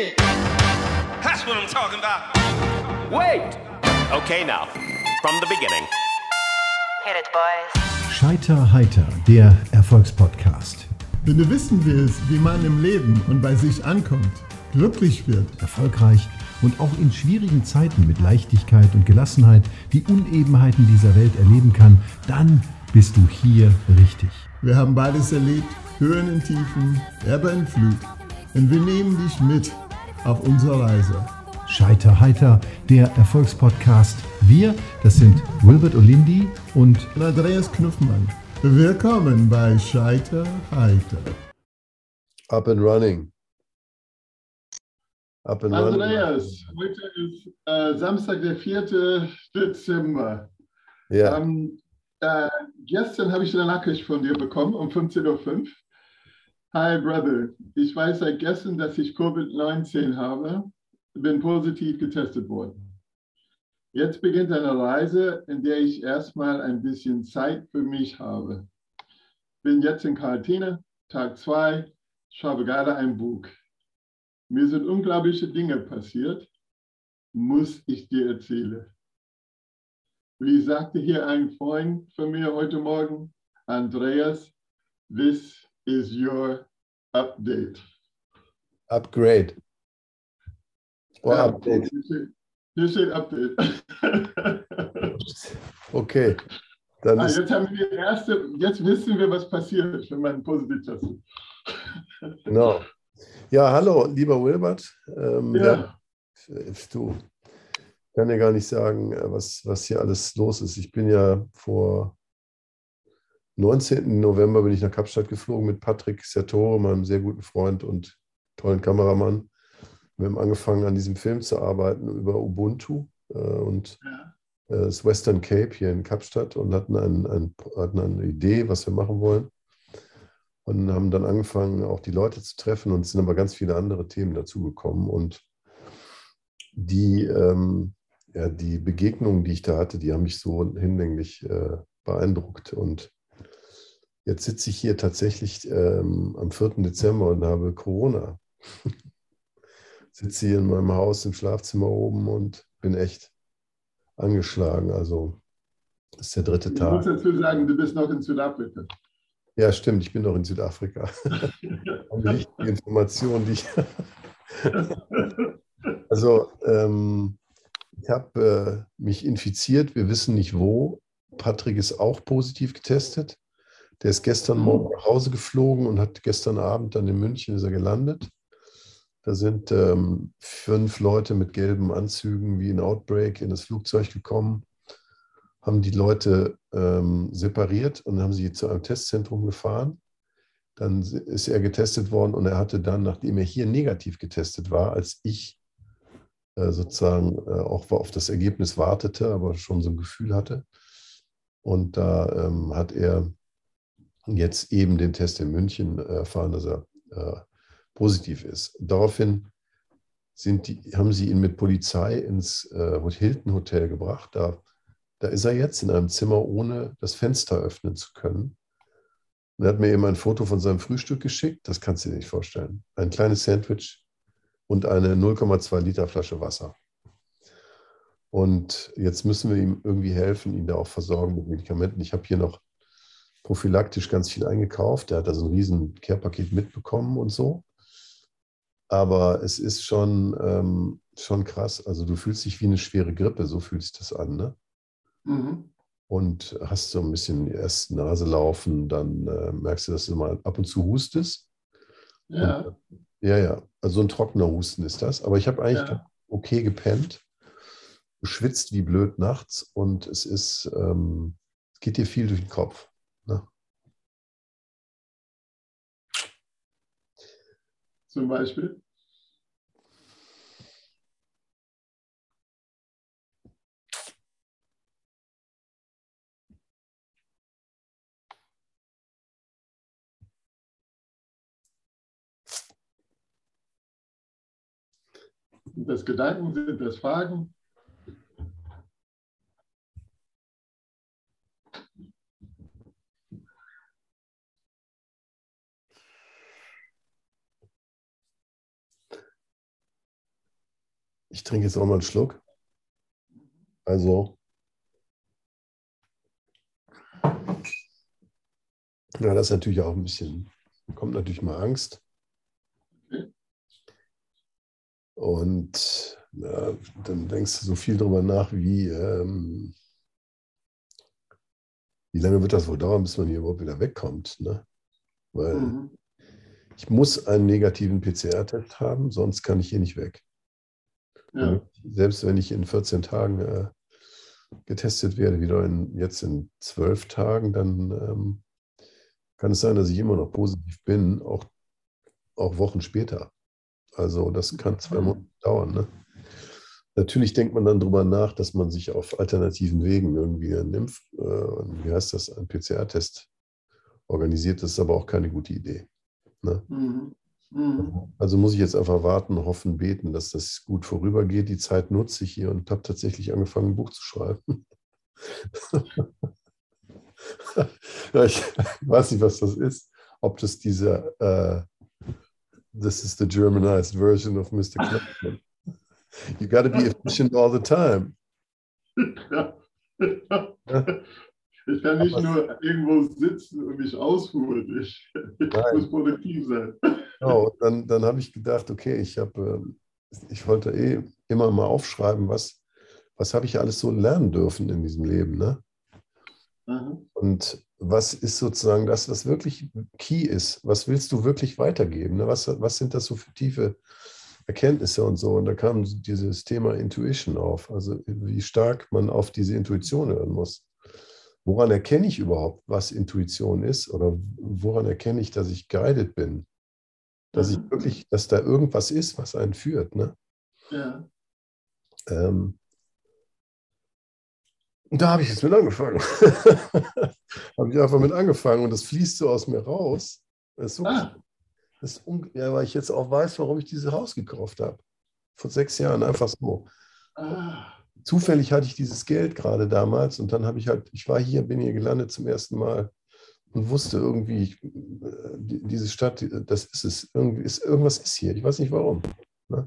shit. That's what I'm talking about. Wait! Okay, now, from the beginning. Hit it, boys. Scheiter heiter, der Erfolgspodcast. Wenn du wissen willst, wie man im Leben und bei sich ankommt, glücklich wird, Erfolgreich und auch in schwierigen Zeiten mit Leichtigkeit und Gelassenheit die Unebenheiten dieser Welt erleben kann, dann bist du hier richtig. wir haben beides erlebt, Höhen und Tiefen, Ebbe und Flut. Und wir nehmen dich mit auf unserer Reise. Scheiter heiter, der Erfolgspodcast. Wir, das sind Wilbert Olindi und Andreas Knuffmann. Willkommen bei Scheiter heiter. Up and running. Up and running. Andreas, heute ist äh, Samstag, der 4. Dezember. Ja, Ähm, äh, gestern habe ich eine Nachricht von dir bekommen um 15.05 Uhr. Hi, Brother. Ich weiß seit gestern, dass ich Covid-19 habe. Bin positiv getestet worden. Jetzt beginnt eine Reise, in der ich erstmal ein bisschen Zeit für mich habe. Bin jetzt in Quarantäne, Tag 2, schreibe gerade ein Buch. Mir sind unglaubliche Dinge passiert, muss ich dir erzählen. Wie sagte hier ein Freund von mir heute Morgen, Andreas, this is your update. Upgrade. Or Ja, Update. Hier steht, hier steht Update. Okay. Dann ah, jetzt haben wir die erste, jetzt wissen wir, was passiert, wenn man positiv testet. genau. Ja, hallo, lieber Wilbert. Ähm, Ja. ja, du, ich kann ja gar nicht sagen, äh, was, was hier alles los ist. Ich bin ja vor 19. November bin ich nach Kapstadt geflogen mit Patrick Sertore, meinem sehr guten Freund und tollen Kameramann. Wir haben angefangen, an diesem Film zu arbeiten über Ubuntu äh, und äh, das Western Cape hier in Kapstadt und hatten, ein, ein, hatten eine Idee, was wir machen wollen. Und haben dann angefangen, auch die Leute zu treffen und es sind aber ganz viele andere Themen dazugekommen. Und die, ähm, ja, die Begegnungen, die ich da hatte, die haben mich so hinlänglich äh, beeindruckt. Und jetzt sitze ich hier tatsächlich ähm, am 4. Dezember und habe Corona. sitze hier in meinem Haus im Schlafzimmer oben und bin echt angeschlagen. Also das ist der dritte Ich muss Tag. dazu sagen, du bist noch in Südafrika. Ja, stimmt, ich bin noch in Südafrika. Wichtige Information, die ich. also, ähm, ich habe äh, mich infiziert, wir wissen nicht wo. Patrick ist auch positiv getestet. Der ist gestern Morgen nach Hause geflogen und hat gestern Abend dann in München ist er gelandet. Da sind ähm, fünf Leute mit gelben Anzügen wie in Outbreak in das Flugzeug gekommen, haben die Leute ähm, separiert und haben sie zu einem Testzentrum gefahren. Dann ist er getestet worden und er hatte dann, nachdem er hier negativ getestet war, als ich äh, sozusagen äh, auch auf das Ergebnis wartete, aber schon so ein Gefühl hatte. Und da ähm, hat er jetzt eben den Test in München erfahren, dass er äh, positiv ist. Daraufhin die, haben sie ihn mit Polizei ins äh, Hilton Hotel gebracht. Da, da ist er jetzt in einem Zimmer, ohne das Fenster öffnen zu können. Und er hat mir eben ein Foto von seinem Frühstück geschickt. Das kannst du dir nicht vorstellen. Ein kleines Sandwich und eine 0,2 Liter Flasche Wasser. Und jetzt müssen wir ihm irgendwie helfen, ihn da auch versorgen mit Medikamenten. Ich habe hier noch prophylaktisch ganz viel eingekauft. Er hat da so ein riesen Care-Paket mitbekommen und so. Aber es ist schon, ähm, schon krass. Also du fühlst dich wie eine schwere Grippe, so fühlt sich das an. Ne? Mhm. Und hast so ein bisschen erst Nase laufen, dann äh, merkst du, dass du mal ab und zu hustest. Ja. Und, ja, ja, also ein trockener Husten ist das. Aber ich habe eigentlich Ja. okay gepennt, geschwitzt wie blöd nachts und es ist, ähm, es geht dir viel durch den Kopf. Ne? Zum Beispiel. Das Gedanken, sind das Fragen? Ich trinke jetzt auch mal einen Schluck. Also, ja, das ist natürlich auch ein bisschen, kommt natürlich mal Angst. Und ja, dann denkst du so viel drüber nach, wie, ähm, wie lange wird das wohl dauern, bis man hier überhaupt wieder wegkommt. Ne? Weil Mhm. ich muss einen negativen PCR-Test haben, sonst kann ich hier nicht weg. Ja. Selbst wenn ich in 14 Tagen äh, getestet werde, wieder in, jetzt in 12 Tagen, dann ähm, kann es sein, dass ich immer noch positiv bin, auch, auch Wochen später. Also das kann zwei Monate dauern. Ne? Natürlich denkt man dann darüber nach, dass man sich auf alternativen Wegen irgendwie einen Impf, äh, wie heißt das, einen PCR-Test organisiert. Das ist aber auch keine gute Idee. Ne? Mhm. Mhm. Also muss ich jetzt einfach warten, hoffen, beten, dass das gut vorübergeht. Die Zeit nutze ich hier und habe tatsächlich angefangen, ein Buch zu schreiben. ich weiß nicht, was das ist. Ob das dieser, äh, this is the Germanized version of Mr. Clapton. You gotta be efficient all the time. Ich kann nicht nur irgendwo sitzen und mich ausruhen. Ich, ich muss produktiv sein. Genau, und dann, dann habe ich gedacht, okay, ich habe, ich wollte eh immer mal aufschreiben, was, was habe ich alles so lernen dürfen in diesem Leben, ne? Mhm. Und was ist sozusagen das, was wirklich key ist? Was willst du wirklich weitergeben? Ne? Was, was sind das so für tiefe Erkenntnisse und so? Und da kam dieses Thema Intuition auf, also wie stark man auf diese Intuition hören muss. Woran erkenne ich überhaupt, was Intuition ist? Oder woran erkenne ich, dass ich guided bin? Dass ich Mhm. wirklich, dass da irgendwas ist, was einen führt. Ne? Ja. Ähm, und da habe ich jetzt mit angefangen. habe ich einfach mit angefangen und das fließt so aus mir raus. Das ist so, Ah, das ja, weil ich jetzt auch weiß, warum ich dieses Haus gekauft habe. Vor sechs Jahren, einfach so. ah, Zufällig hatte ich dieses Geld gerade damals und dann habe ich halt, ich war hier, bin hier gelandet zum ersten Mal und wusste irgendwie, ich, äh, die- diese Stadt, das ist es, irgendwie ist, irgendwas ist hier, ich weiß nicht warum. Ne?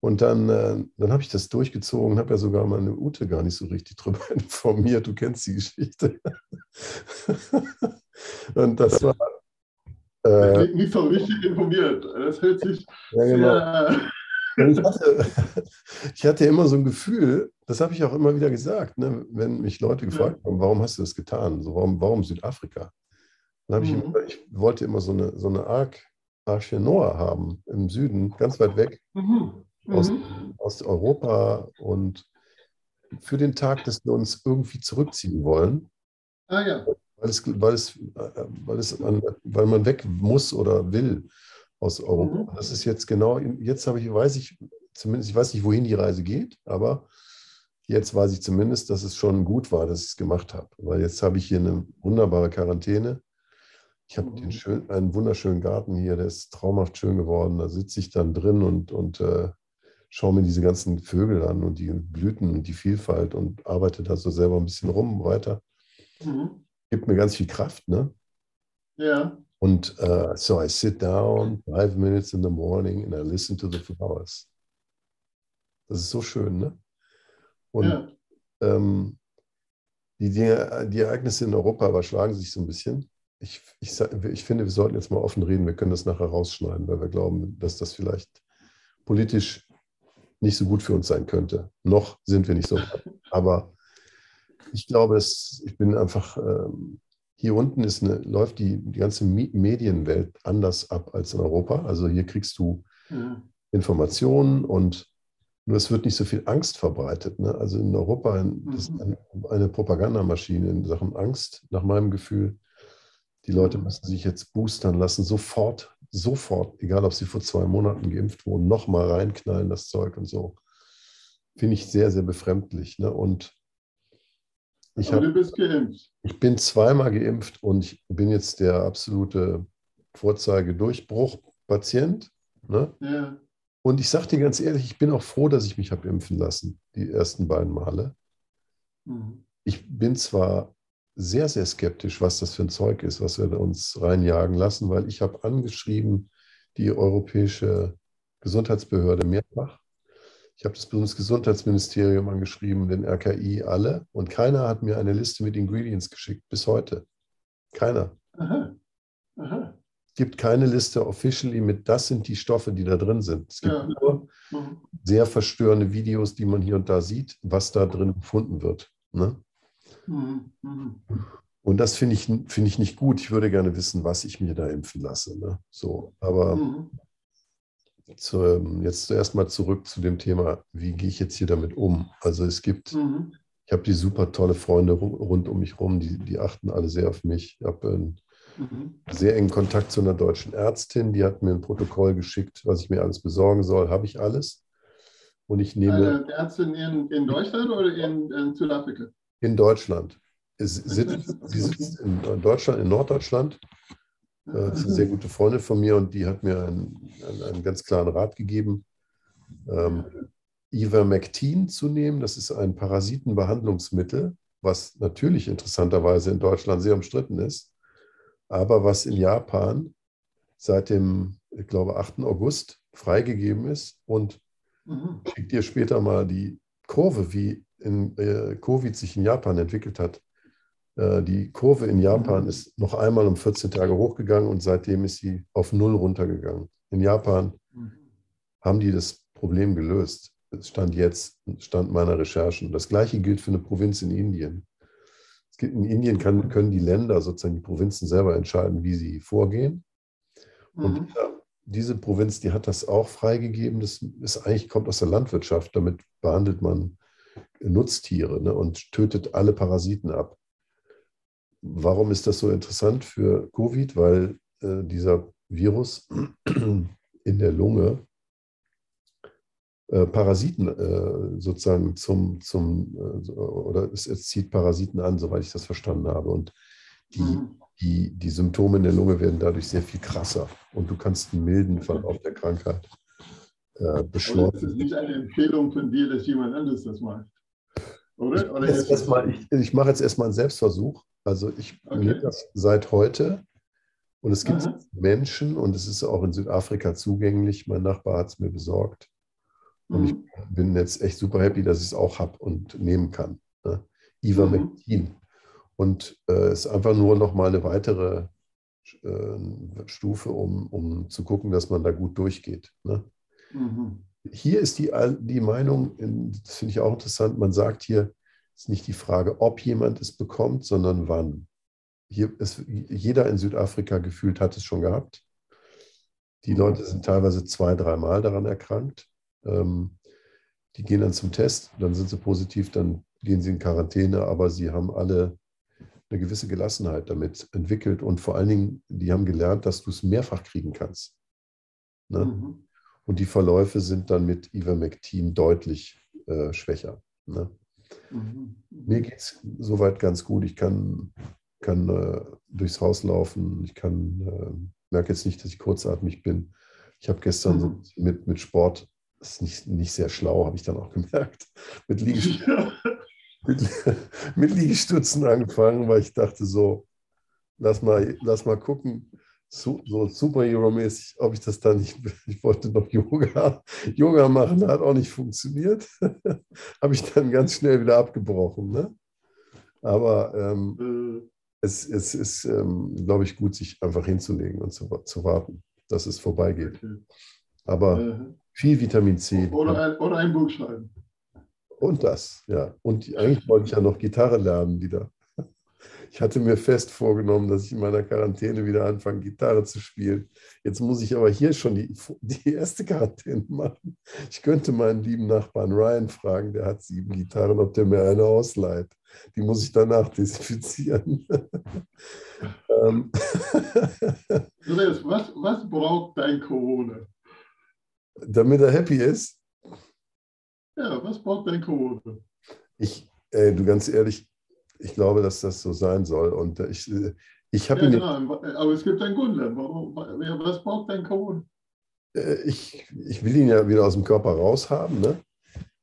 Und dann, äh, dann habe ich das durchgezogen, habe ja sogar meine Ute gar nicht so richtig drüber informiert, du kennst die Geschichte. und das war, das äh, klingt nicht so richtig informiert. Das hört sich ja, genau. sehr. Ich hatte, ich hatte immer so ein Gefühl, das habe ich auch immer wieder gesagt, ne, wenn mich Leute gefragt haben, warum hast du das getan? So, warum, warum Südafrika? Dann habe ich, Mhm. immer, ich wollte immer so eine, so eine Ark, Arche Noah haben im Süden, ganz weit weg Mhm. aus, Mhm. aus Europa und für den Tag, dass wir uns irgendwie zurückziehen wollen, Ah ja. weil es, weil es, äh, weil es an, weil man weg muss oder will aus Europa. Mhm. Das ist jetzt genau, jetzt habe ich, weiß ich zumindest, ich weiß nicht, wohin die Reise geht, aber jetzt weiß ich zumindest, dass es schon gut war, dass ich es gemacht habe. Weil jetzt habe ich hier eine wunderbare Quarantäne. Ich habe Mhm. schön, einen wunderschönen Garten hier, der ist traumhaft schön geworden. Da sitze ich dann drin und, und äh, schaue mir diese ganzen Vögel an und die Blüten und die Vielfalt und arbeite da so selber ein bisschen rum weiter. Mhm. Gibt mir ganz viel Kraft, ne? Ja. Und uh, so I sit down five minutes in the morning and I listen to the flowers. Das ist so schön, ne? Und ja. ähm, die, Dinge, die Ereignisse in Europa überschlagen sich so ein bisschen. Ich, ich, ich finde, wir sollten jetzt mal offen reden. Wir können das nachher rausschneiden, weil wir glauben, dass das vielleicht politisch nicht so gut für uns sein könnte. Noch sind wir nicht so. Aber ich glaube, es, ich bin einfach, ähm, hier unten ist eine, läuft die, die ganze Medienwelt anders ab als in Europa. Also hier kriegst du ja. Informationen und nur es wird nicht so viel Angst verbreitet. Ne? Also in Europa ist Mhm. eine, eine Propagandamaschine in Sachen Angst, nach meinem Gefühl. Die Leute Mhm. müssen sich jetzt boostern lassen, sofort, sofort, egal ob sie vor zwei Monaten geimpft wurden, nochmal reinknallen, das Zeug und so. Finde ich sehr, sehr befremdlich. Ne? Und ich habe du bist geimpft. ich bin zweimal geimpft und ich bin jetzt der absolute Vorzeigedurchbruch-Patient. Ne? Ja. Und ich sage dir ganz ehrlich, ich bin auch froh, dass ich mich habe impfen lassen, die ersten beiden Male. Mhm. Ich bin zwar sehr, sehr skeptisch, was das für ein Zeug ist, was wir uns reinjagen lassen, weil ich habe angeschrieben, die Europäische Gesundheitsbehörde mehrfach, Ich habe das Bundesgesundheitsministerium angeschrieben, den RKI, alle. Und keiner hat mir eine Liste mit Ingredients geschickt, bis heute. Keiner. Aha. Aha. Es gibt keine Liste officially mit, das sind die Stoffe, die da drin sind. Es gibt Ja. nur Mhm. sehr verstörende Videos, die man hier und da sieht, was da drin gefunden wird. Ne? Mhm. Mhm. Und das finde ich, finde ich nicht gut. Ich würde gerne wissen, was ich mir da impfen lasse. Ne? So, aber Mhm. Zu, ähm, jetzt zuerst mal zurück zu dem Thema, wie gehe ich jetzt hier damit um? Also es gibt, Mhm. ich habe die super tolle Freunde ru- rund um mich rum, die, die achten alle sehr auf mich. Ich habe einen Mhm. sehr engen Kontakt zu einer deutschen Ärztin, die hat mir ein Protokoll geschickt, was ich mir alles besorgen soll. Habe ich alles. Und ich nehme Eine Ärztin in, in Deutschland oder in, in Südafrika? in Deutschland. Es sitzt, sie sitzt in Deutschland, in Norddeutschland. Äh, Das ist eine sehr gute Freundin von mir und die hat mir einen, einen, ganz klaren Rat gegeben, ähm, Ivermectin zu nehmen. Das ist ein Parasitenbehandlungsmittel, was natürlich interessanterweise in Deutschland sehr umstritten ist, aber was in Japan seit dem, ich glaube, 8. August freigegeben ist. Und Mhm. ich schicke dir später mal die Kurve, wie in, äh, Covid sich in Japan entwickelt hat. Äh, die Kurve in Japan ist noch einmal um 14 Tage hochgegangen und seitdem ist sie auf Null runtergegangen. In Japan Mhm. haben die das Problem gelöst. Das stand jetzt, stand meiner Recherchen. Das gleiche gilt für eine Provinz in Indien. Es gibt, in Indien kann, können die Länder, sozusagen die Provinzen selber entscheiden, wie sie vorgehen. Und Mhm. diese Provinz, die hat das auch freigegeben. Das ist eigentlich, kommt aus der Landwirtschaft. Damit behandelt man Nutztiere ne, und tötet alle Parasiten ab. Warum ist das so interessant für Covid? Weil äh, dieser Virus in der Lunge äh, Parasiten äh, sozusagen zum, zum äh, oder es, es zieht Parasiten an, soweit ich das verstanden habe. Und die, Mhm. die, die Symptome in der Lunge werden dadurch sehr viel krasser und du kannst einen milden Verlauf der Krankheit äh, Oder ist es beschleunigen. nicht eine Empfehlung von dir, dass jemand anderes das macht? Oder? Oder ist ich, ich mache jetzt erstmal einen Selbstversuch. Also ich Okay. nehme das seit heute und es gibt Aha. Menschen und es ist auch in Südafrika zugänglich. Mein Nachbar hat es mir besorgt und ich Mhm. bin jetzt echt super happy, dass ich es auch habe und nehmen kann. Ne? Ivermectin. Und äh, es ist einfach nur noch mal eine weitere äh, Stufe, um, um zu gucken, dass man da gut durchgeht. Ne? Mhm. Hier ist die, die Meinung, in- das finde ich auch interessant, man sagt hier, ist nicht die Frage, ob jemand es bekommt, sondern wann. Hier ist, jeder in Südafrika gefühlt hat es schon gehabt. Die Leute sind teilweise zwei, dreimal daran erkrankt. Ähm, die gehen dann zum Test, dann sind sie positiv, dann gehen sie in Quarantäne, aber sie haben alle eine gewisse Gelassenheit damit entwickelt und vor allen Dingen, die haben gelernt, dass du es mehrfach kriegen kannst. Ne? Mhm. Und die Verläufe sind dann mit Ivermectin deutlich äh, schwächer. Ne? Mhm. Mir geht es soweit ganz gut. Ich kann, kann äh, durchs Haus laufen. Ich kann, äh, merke jetzt nicht, dass ich kurzatmig bin. Ich habe gestern so Mhm. mit, mit Sport, das ist nicht, nicht sehr schlau, habe ich dann auch gemerkt, mit, Liegest Ja. mit, mit Liegestützen angefangen, weil ich dachte so, lass mal, lass mal gucken, so, Superhero-mäßig, ob ich das da nicht, ich wollte noch Yoga, Yoga machen, hat auch nicht funktioniert. Habe ich dann ganz schnell wieder abgebrochen. Ne? Aber ähm, Äh, es, es ist, ähm, glaube ich, gut, sich einfach hinzulegen und zu, zu warten, dass es vorbeigeht. Aber Äh, viel Vitamin C. oder, ein, oder ein Buch schreiben. Und das, ja. Und eigentlich wollte ich ja noch Gitarre lernen wieder. Ich hatte mir fest vorgenommen, dass ich in meiner Quarantäne wieder anfange, Gitarre zu spielen. Jetzt muss ich aber hier schon die, die erste Quarantäne machen. Ich könnte meinen lieben Nachbarn Ryan fragen, der hat sieben Gitarren, ob der mir eine ausleiht. Die muss ich danach desinfizieren. ähm, Andreas, was, was braucht dein Corona? damit er happy ist, Ja, was braucht dein Corona? ich, ey, du ganz ehrlich, ich glaube, dass das so sein soll. Und äh, ich, äh, ich habe Ja, ihn genau, aber es gibt einen Grund. Warum, ja, was braucht dein Corona? Äh, ich, ich will ihn ja wieder aus dem Körper raushaben, ne?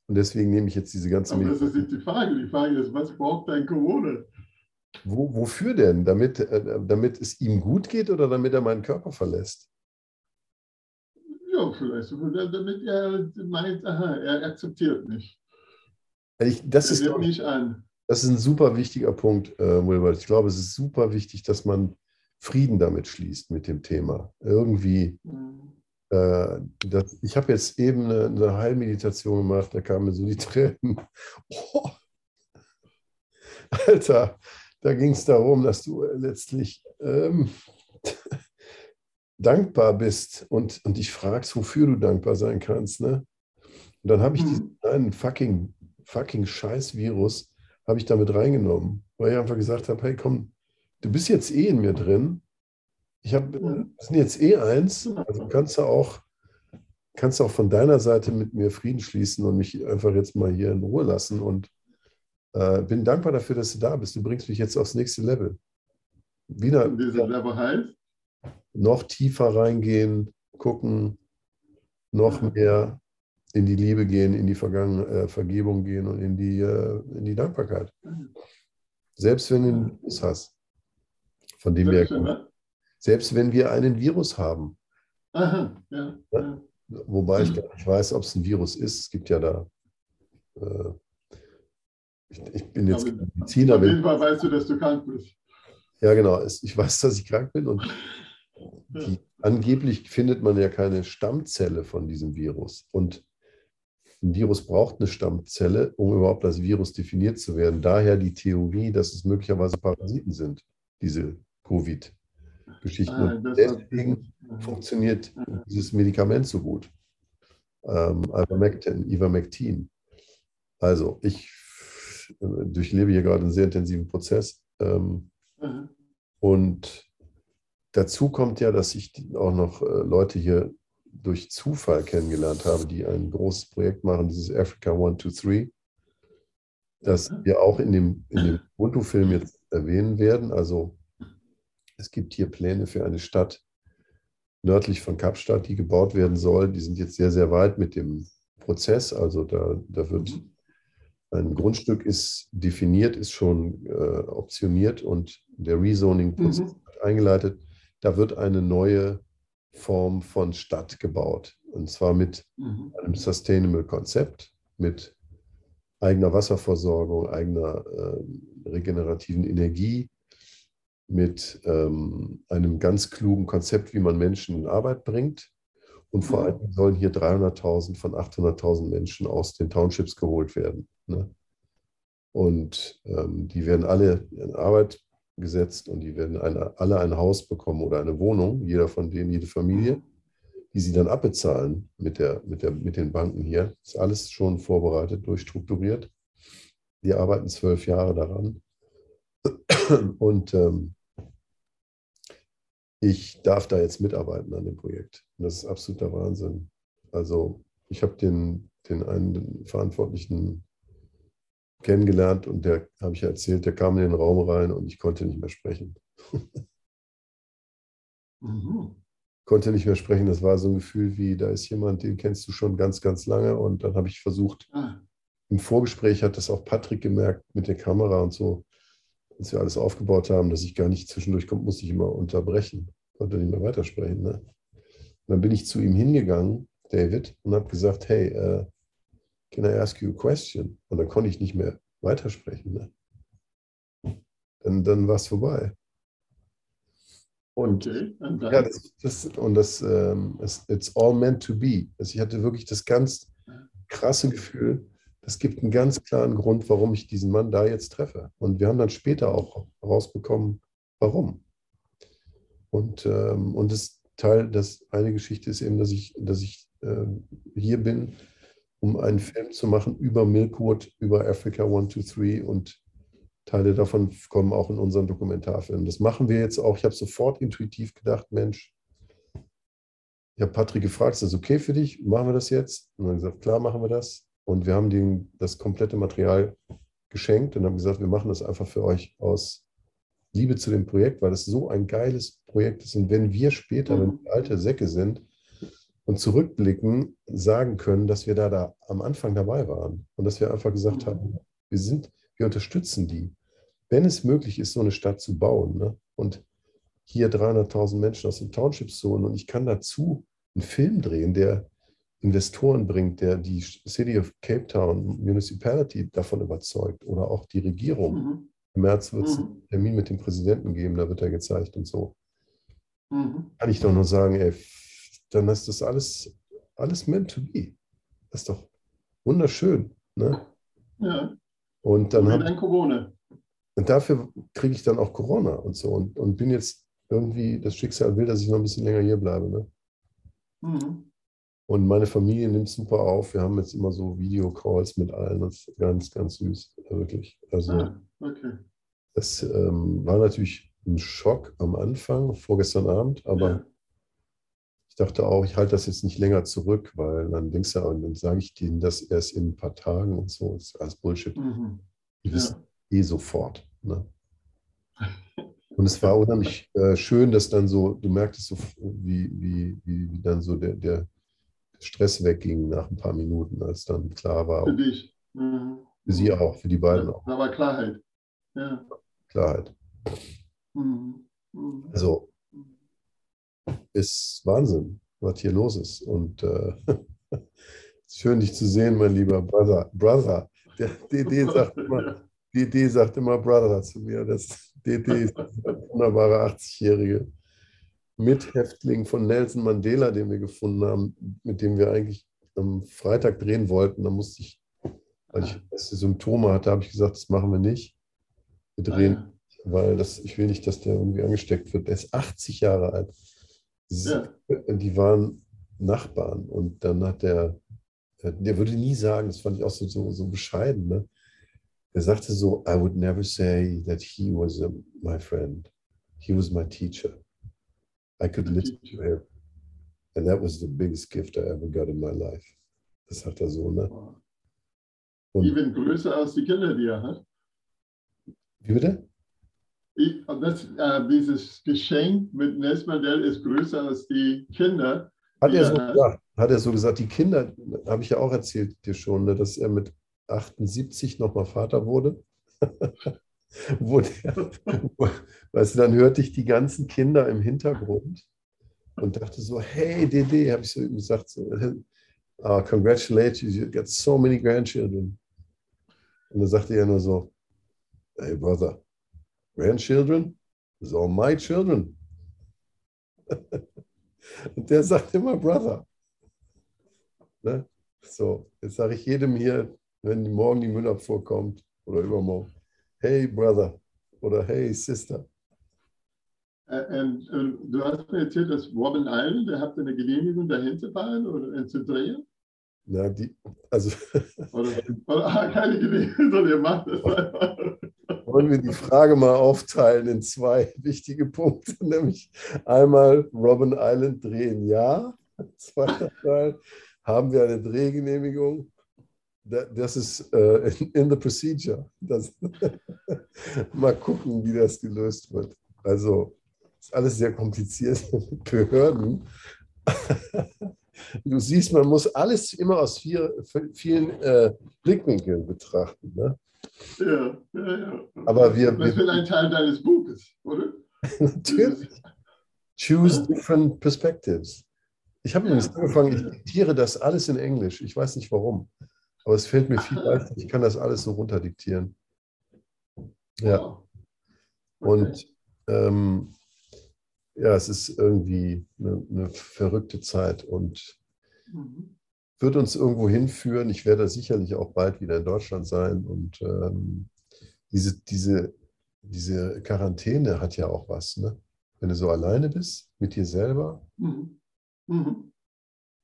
Und deswegen nehme ich jetzt diese ganze Aber das ist Medizin. nicht die Frage. Die Frage ist, was braucht dein Corona? Wo, wofür denn? Damit, damit es ihm gut geht oder damit er meinen Körper verlässt? Ego vielleicht, damit er meint, aha, er akzeptiert mich. Ich, das, Er ist, nimmt mich an. Das ist ein super wichtiger Punkt, äh, Wilbert. Ich glaube, es ist super wichtig, dass man Frieden damit schließt mit dem Thema. Irgendwie, Mhm. äh, das, ich habe jetzt eben eine, eine Heilmeditation gemacht, da kamen mir so die Tränen. Oh. Alter, da ging es darum, dass du letztlich ähm, dankbar bist und, und dich fragst, wofür du dankbar sein kannst. Ne? Und dann habe ich Mhm. diesen kleinen fucking, fucking Scheiß-Virus habe ich damit reingenommen, weil ich einfach gesagt habe, hey komm, du bist jetzt eh in mir drin. Ich habe, Mhm. wir sind jetzt eh eins, also kannst du auch, kannst du auch von deiner Seite mit mir Frieden schließen und mich einfach jetzt mal hier in Ruhe lassen und äh, bin dankbar dafür, dass du da bist. Du bringst mich jetzt aufs nächste Level. Wieder, Und dieser Level heißt, noch tiefer reingehen, gucken, noch mehr in die Liebe gehen, in die Vergangen äh, Vergebung gehen und in die, äh, in die Dankbarkeit. Selbst wenn du einen Virus hast, von dem wir, Dankeschön, ne? selbst wenn wir einen Virus haben, Aha, ja. ja. wobei ich gar nicht weiß, ob es ein Virus ist. Es gibt ja da, äh, ich, ich bin jetzt Aber kein Mediziner, Auf jeden Fall weißt du, dass du krank bist. ja genau, ich weiß, dass ich krank bin und die, angeblich findet man ja keine Stammzelle von diesem Virus. Und ein Virus braucht eine Stammzelle, um überhaupt als Virus definiert zu werden. Daher die Theorie, dass es möglicherweise Parasiten sind, diese Covid-Geschichten. Ah, deswegen hat- funktioniert dieses Medikament so gut. Ähm, Ivermectin, Ivermectin. Also ich äh, durchlebe hier gerade einen sehr intensiven Prozess. Ähm, Aha. und dazu kommt ja, dass ich auch noch äh, Leute hier durch Zufall kennengelernt habe, die ein großes Projekt machen, dieses Africa 123, das wir auch in dem, in dem Ubuntu-Film jetzt erwähnen werden. Also es gibt hier Pläne für eine Stadt nördlich von Kapstadt, die gebaut werden soll. Die sind jetzt sehr, sehr weit mit dem Prozess. Also da, da wird ein Grundstück ist definiert, ist schon äh, optioniert und der Rezoning-Prozess Mhm. eingeleitet. Da wird eine neue Form von Stadt gebaut. Und zwar mit Mhm. einem Sustainable-Konzept, mit eigener Wasserversorgung, eigener äh, regenerativen Energie, mit ähm, einem ganz klugen Konzept, wie man Menschen in Arbeit bringt. Und vor Mhm. allem sollen hier 300.000 von 800.000 Menschen aus den Townships geholt werden. Ne? Und ähm, die werden alle in Arbeit gesetzt und die werden eine, alle ein Haus bekommen oder eine Wohnung, jeder von denen, jede Familie, die sie dann abbezahlen mit, der, mit, der, mit den Banken hier. Ist alles schon vorbereitet, durchstrukturiert. Die arbeiten zwölf Jahre daran. Und ähm, ich darf da jetzt mitarbeiten an dem Projekt. Und das ist absoluter Wahnsinn. Also ich habe den, den einen Verantwortlichen kennengelernt und der, habe ich ja erzählt, der kam in den Raum rein und ich konnte nicht mehr sprechen. Mhm. Konnte nicht mehr sprechen. Das war so ein Gefühl wie, da ist jemand, den kennst du schon ganz, ganz lange. Und dann habe ich versucht, Ah, im Vorgespräch hat das auch Patrick gemerkt mit der Kamera und so, als wir alles aufgebaut haben, dass ich gar nicht zwischendurch kommt, musste ich immer unterbrechen. Konnte nicht mehr weitersprechen. Ne? Und dann bin ich zu ihm hingegangen, David, und habe gesagt, hey, uh, can I ask you a question? Und dann konnte ich nicht mehr weitersprechen. Ne? Dann, dann war es vorbei. Und okay. Ja, das, das, und das, ähm, es, it's all meant to be. Also ich hatte wirklich das ganz krasse Gefühl, es gibt einen ganz klaren Grund, warum ich diesen Mann da jetzt treffe. Und wir haben dann später auch rausbekommen, warum. Und, ähm, und das Teil, das eine Geschichte ist eben, dass ich, dass ich ähm, hier bin, um einen Film zu machen über Milkwood, über Africa 123 und Teile davon kommen auch in unseren Dokumentarfilm. Das machen wir jetzt auch. Ich habe sofort intuitiv gedacht, Mensch, ich habe Patrick gefragt, ist das okay für dich? Machen wir das jetzt? Und dann gesagt, klar, machen wir das. Und wir haben dem das komplette Material geschenkt und haben gesagt, wir machen das einfach für euch aus Liebe zu dem Projekt, weil das so ein geiles Projekt ist. Und wenn wir später, wenn wir alte Säcke sind und zurückblicken, sagen können, dass wir da, da am Anfang dabei waren und dass wir einfach gesagt haben, wir sind, wir unterstützen die. Wenn es möglich ist, so eine Stadt zu bauen ne? und hier 300.000 Menschen aus den Townships holen und ich kann dazu einen Film drehen, der Investoren bringt, der die City of Cape Town Municipality davon überzeugt oder auch die Regierung. Mhm. Im März wird es Mhm. einen Termin mit dem Präsidenten geben, da wird er gezeigt und so. Mhm. Kann ich doch nur sagen, ey, dann ist das alles, alles meant to be. Das ist doch wunderschön. Ne? Ja, Und dann wie hab, dann Corona. und dafür kriege ich dann auch Corona und so und, und bin jetzt irgendwie, das Schicksal will, dass ich noch ein bisschen länger hier bleibe. Ne? Mhm. Und meine Familie nimmt super auf. Wir haben jetzt immer so Videocalls mit allen. Das ist ganz, ganz süß, wirklich. Also Ah, okay. das ähm, war natürlich ein Schock am Anfang, vorgestern Abend, aber Ja. Ich dachte auch, ich halte das jetzt nicht länger zurück, weil dann denkst du, ja, und dann sage ich denen das erst in ein paar Tagen und so. Das ist alles Bullshit. Mhm. Die wissen Ja. eh sofort. Ne? Und es war unheimlich äh, schön, dass dann so, du merktest so, wie, wie, wie, wie dann so der, der Stress wegging nach ein paar Minuten, als dann klar war, Für dich. Mhm. für sie auch, für die beiden Ja, auch war Klarheit. Ja. Klarheit. Mhm. Mhm. Also ist Wahnsinn, was hier los ist. Und äh, schön, dich zu sehen, mein lieber Brother. Brother. Der DD sagt immer, DD sagt immer Brother zu mir. Das DD ist der wunderbare 80-jährige Mithäftling von Nelson Mandela, den wir gefunden haben, mit dem wir eigentlich am Freitag drehen wollten. Da musste ich, weil ich erste Symptome hatte, habe ich gesagt, das machen wir nicht. Wir drehen Ah, weil das, ich will nicht, dass der irgendwie angesteckt wird. Der ist 80 Jahre alt. Ja. Die waren Nachbarn und dann hat der, äh, der würde nie sagen, das fand ich auch so, so, so bescheiden, ne? Er sagte so, I would never say that he was a, my friend. He was my teacher. I could listen to him. And that was the biggest gift I ever got in my life. Das hat er so, ne? Und, Even größer als die Kinder, die er hat. wie bitte? Ich, das, äh, dieses Geschenk mit Nelson Mandela ist größer als die Kinder. Hat er so gesagt, hat er so gesagt, die Kinder, habe ich ja auch erzählt dir schon, ne, dass er mit 78 nochmal Vater wurde. wo der, wo, weißt du, dann hörte ich die ganzen Kinder im Hintergrund und dachte so, hey Dede, habe ich so ihm gesagt, so, ah, congratulations, you got so many grandchildren. Und dann sagte er nur so, hey brother, grandchildren? It's all my children. Und der sagt immer Brother. Ne? So, jetzt sage ich jedem hier, wenn morgen die Müllabfuhr kommt oder übermorgen, hey Brother oder hey Sister. Und, und du hast mir erzählt, dass Robin Island, der habt eine Genehmigung, dahin zu fahren oder äh, zu drehen? Na, die, also Oder, oder keine Genehmigung, sondern ihr macht es einfach. Wollen wir die Frage mal aufteilen in zwei wichtige Punkte, nämlich einmal Robin Island drehen, ja. Zweiter Teil, haben wir eine Drehgenehmigung? Da- Das ist äh, in, in the procedure. Das, mal gucken, wie das gelöst wird. Also ist alles sehr kompliziert mit Behörden. Du siehst, man muss alles immer aus vier, vielen äh, Blickwinkeln betrachten. Ne? Ja, ja, ja. Aber wir, Das wir wird ein Teil deines Buches, oder? Natürlich. Choose different perspectives. Ich habe übrigens angefangen, ich diktiere das alles in Englisch. Ich weiß nicht warum. Aber es fällt mir viel leichter. Ich kann das alles so runterdiktieren. Ja. Wow. Und ähm, ja, es ist irgendwie eine, eine verrückte Zeit und Mhm. Wird uns irgendwo hinführen. Ich werde sicherlich auch bald wieder in Deutschland sein. Und ähm, diese, diese, diese Quarantäne hat ja auch was. Ne? Wenn du so alleine bist mit dir selber, Mhm. Mhm.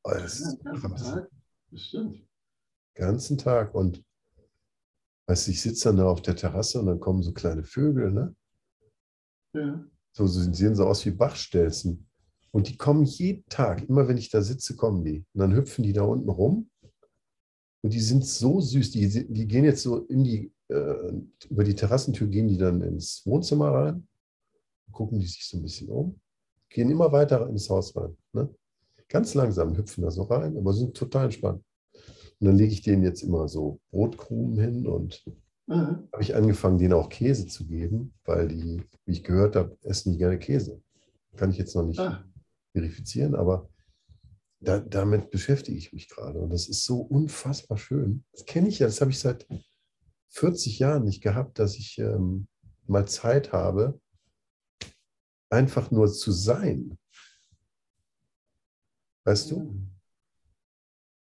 oh, das Ja, ganzen. Tag. Das stimmt. ganzen Tag. Und weißt du, ich sitze dann da auf der Terrasse und dann kommen so kleine Vögel, ne? Ja. So, so sehen so aus wie Bachstelzen. Und die kommen jeden Tag, immer wenn ich da sitze, kommen die. Und dann hüpfen die da unten rum. Und die sind so süß. Die, die gehen jetzt so in die, äh, über die Terrassentür gehen die dann ins Wohnzimmer rein, gucken die sich so ein bisschen um, gehen immer weiter ins Haus rein. Ne? Ganz langsam hüpfen da so rein, aber sind total entspannt. Und dann lege ich denen jetzt immer so Brotkrumen hin und Aha. habe ich angefangen, denen auch Käse zu geben, weil die, wie ich gehört habe, essen die gerne Käse. Kann ich jetzt noch nicht Ah, verifizieren, aber da, damit beschäftige ich mich gerade. Und das ist so unfassbar schön. Das kenne ich ja, das habe ich seit 40 Jahren nicht gehabt, dass ich ähm, mal Zeit habe, einfach nur zu sein. Weißt du?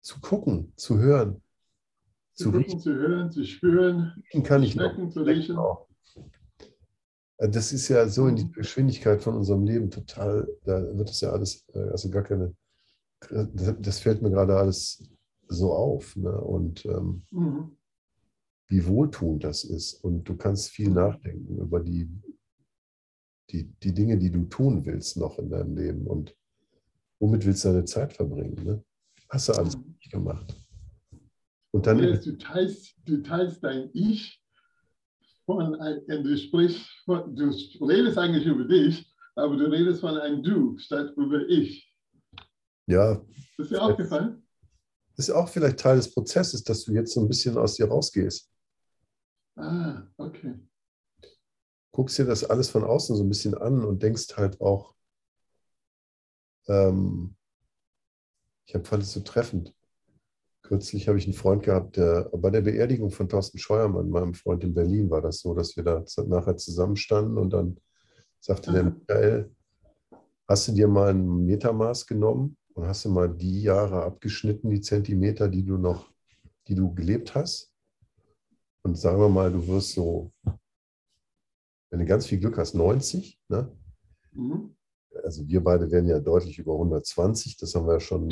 Zu gucken, zu hören, Zu zu gucken, riechen. zu hören, zu spüren, kann ich noch. zu riechen. Auch. Äh, Das ist ja so in die Mhm. Geschwindigkeit von unserem Leben total, da wird es ja alles, äh, also gar keine, das das fällt mir gerade alles so auf. Ne? Und ähm, Mhm. wie wohltuend das ist. Und du kannst viel Mhm. nachdenken über die, die, die Dinge, die du tun willst noch in deinem Leben. Und womit willst du deine Zeit verbringen? Ne? Hast du alles Mhm. gemacht. Und dann, teilst, du teilst dein Ich von ein, und du sprichst, von, du redest eigentlich über dich, aber du redest von einem Du statt über Ich. ja, Ist dir aufgefallen? ist auch vielleicht Teil des Prozesses, dass du jetzt so ein bisschen aus dir rausgehst. Ah, okay. Guckst dir das alles von außen so ein bisschen an und denkst halt auch, ähm, ich fand es so treffend. Kürzlich habe ich einen Freund gehabt, der bei der Beerdigung von Thorsten Scheuermann, meinem Freund in Berlin, war das so, dass wir da nachher zusammenstanden und dann sagte der Mhm. Michael, hast du dir mal ein Metermaß genommen und hast du mal die Jahre abgeschnitten, die Zentimeter, die du noch, die du gelebt hast? Und sagen wir mal, du wirst so, wenn du ganz viel Glück hast, 90, ne? Mhm. Also wir beide werden ja deutlich über 120, das haben wir ja schon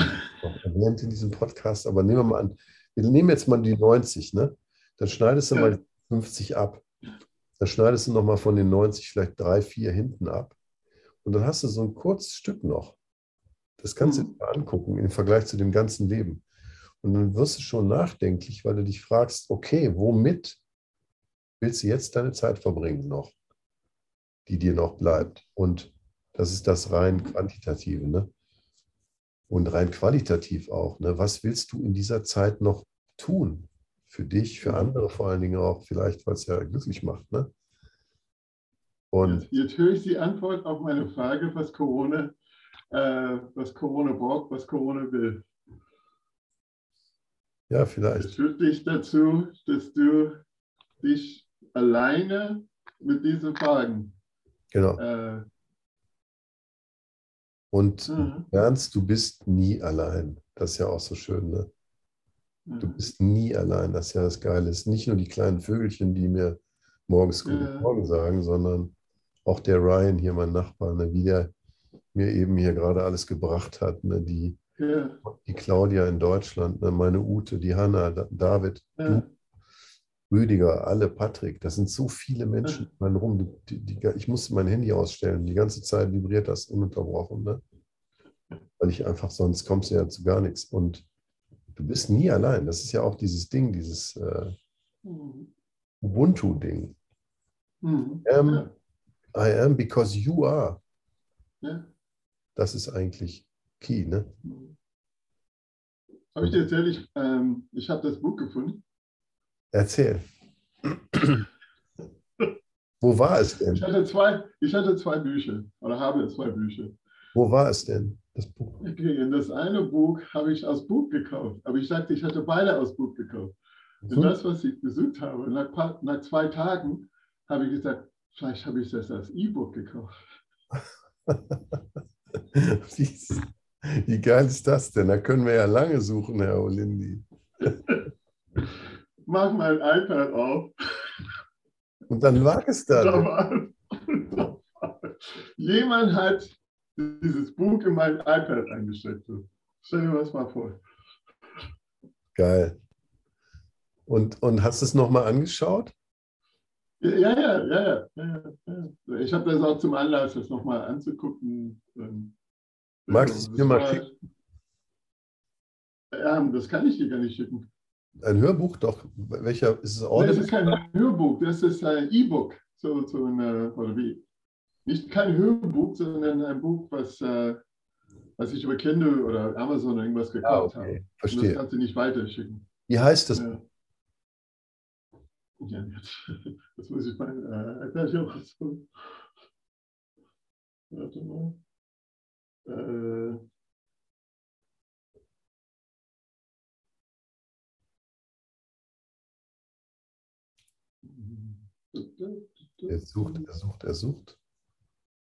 erwähnt in diesem Podcast, aber nehmen wir mal an, wir nehmen jetzt mal die 90, ne? Dann schneidest du Ja. mal 50 ab. Dann schneidest du nochmal von den 90 vielleicht drei, vier hinten ab. Und dann hast du so ein kurzes Stück noch. Das kannst du Mhm. dir mal angucken im Vergleich zu dem ganzen Leben. Und dann wirst du schon nachdenklich, weil du dich fragst, okay, womit willst du jetzt deine Zeit verbringen noch, die dir noch bleibt? Und das ist das rein quantitative. Ne? Und rein qualitativ auch. Ne? Was willst du in dieser Zeit noch tun? Für dich, für andere vor allen Dingen auch, vielleicht, weil es ja glücklich macht. Ne? Und Jetzt, jetzt höre ich die Antwort auf meine Frage, was Corona, äh, was Corona braucht, was Corona will. ja, Es vielleicht. führt dich dazu, dass du dich alleine mit diesen Fragen Genau. äh, Und Mhm. lernst, du bist nie allein. Das ist ja auch so schön. Ne? Du bist nie allein. Das ist ja das Geile. Es ist nicht nur die kleinen Vögelchen, die mir morgens Guten Ja. Morgen sagen, sondern auch der Ryan hier, mein Nachbar, ne, wie der mir eben hier gerade alles gebracht hat. Ne, die, ja, die Claudia in Deutschland, ne, meine Ute, die Hanna, Da- David, ja, du, Rüdiger, alle, Patrick. Das sind so viele Menschen um einen rum. Die, die, ich musste mein Handy ausstellen. Die ganze Zeit vibriert das ununterbrochen. Ne? Weil ich einfach, sonst kommst du ja zu gar nichts. Und du bist nie allein. Das ist ja auch dieses Ding, dieses äh, Mhm. Ubuntu-Ding. Mhm. Ähm, ja, I am because you are. ja. Das ist eigentlich key, ne? Habe ich dir erzählt, ich, ähm, ich habe das Buch gefunden. Erzähl. Wo war es denn? Ich hatte zwei, ich hatte zwei Bücher oder habe zwei Bücher. Wo war es denn? Das Buch. Okay, das eine Buch habe ich aus Buch gekauft, aber ich sagte, ich hatte beide aus Buch gekauft. Und Hm? das, was ich besucht habe, nach, nach zwei Tagen habe ich gesagt, vielleicht habe ich das als E-Book gekauft. Wie, wie geil ist das denn? Da können wir ja lange suchen, Herr Olindi. Mach mein iPad auf. Und dann lag es Da da. war, jemand hat dieses Buch in mein iPad eingesteckt. Stell dir das mal vor. Geil. Und, und hast du es nochmal angeschaut? Ja, ja, ja, ja. ja. Ich habe das auch zum Anlass, das nochmal anzugucken. Ähm, Magst du es mir mal schicken? Ja, das kann ich dir gar nicht schicken. Ein Hörbuch doch. Welcher ist es Audible? das ist kein Hörbuch, das ist ein E-Book. So, so eine, oder wie? Nicht kein Hörbuch, sondern ein Buch, was, äh, was ich über Kindle oder Amazon oder irgendwas Ah, gekauft habe. okay. Und das Verstehe. kannst du nicht weiterschicken. Wie heißt das? Ja. Ja, jetzt muss ich mein äh. Warte mal. Äh, Er sucht, er sucht, er sucht.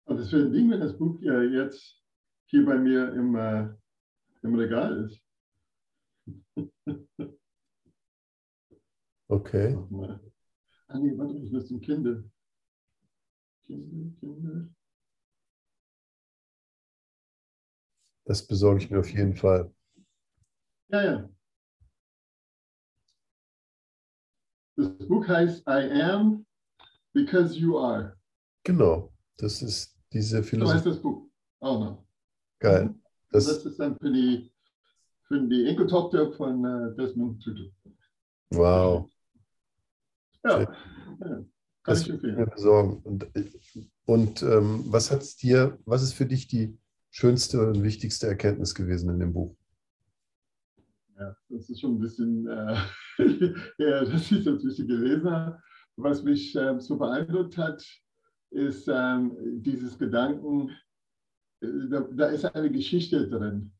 Und das wäre ein Ding, wenn das Buch ja jetzt hier bei mir im, äh, im Regal ist. Okay. Ah nee, warte ich muss zum Kinder. Kinder, Kinder. Das besorge ich mir auf jeden Fall. Ja, ja. Das Buch heißt I am because you are. Genau. Das ist diese So heißt Philosophie. das Buch auch noch. Geil. Das, Das, ist dann für die, für die Enkeltochter von äh, Desmond Tutu. wow. Ja, Sehr- ja. kann Das ich ich mir empfehlen. besorgen. Und, und ähm, was hat's dir, was ist für dich die schönste und wichtigste Erkenntnis gewesen in dem Buch? Ja, das ist schon ein bisschen, äh, ja, dass ich das bisschen gelesen habe. Was mich ähm, so beeindruckt hat, ist ähm, dieses Gedanken, äh, da, da ist eine Geschichte drin,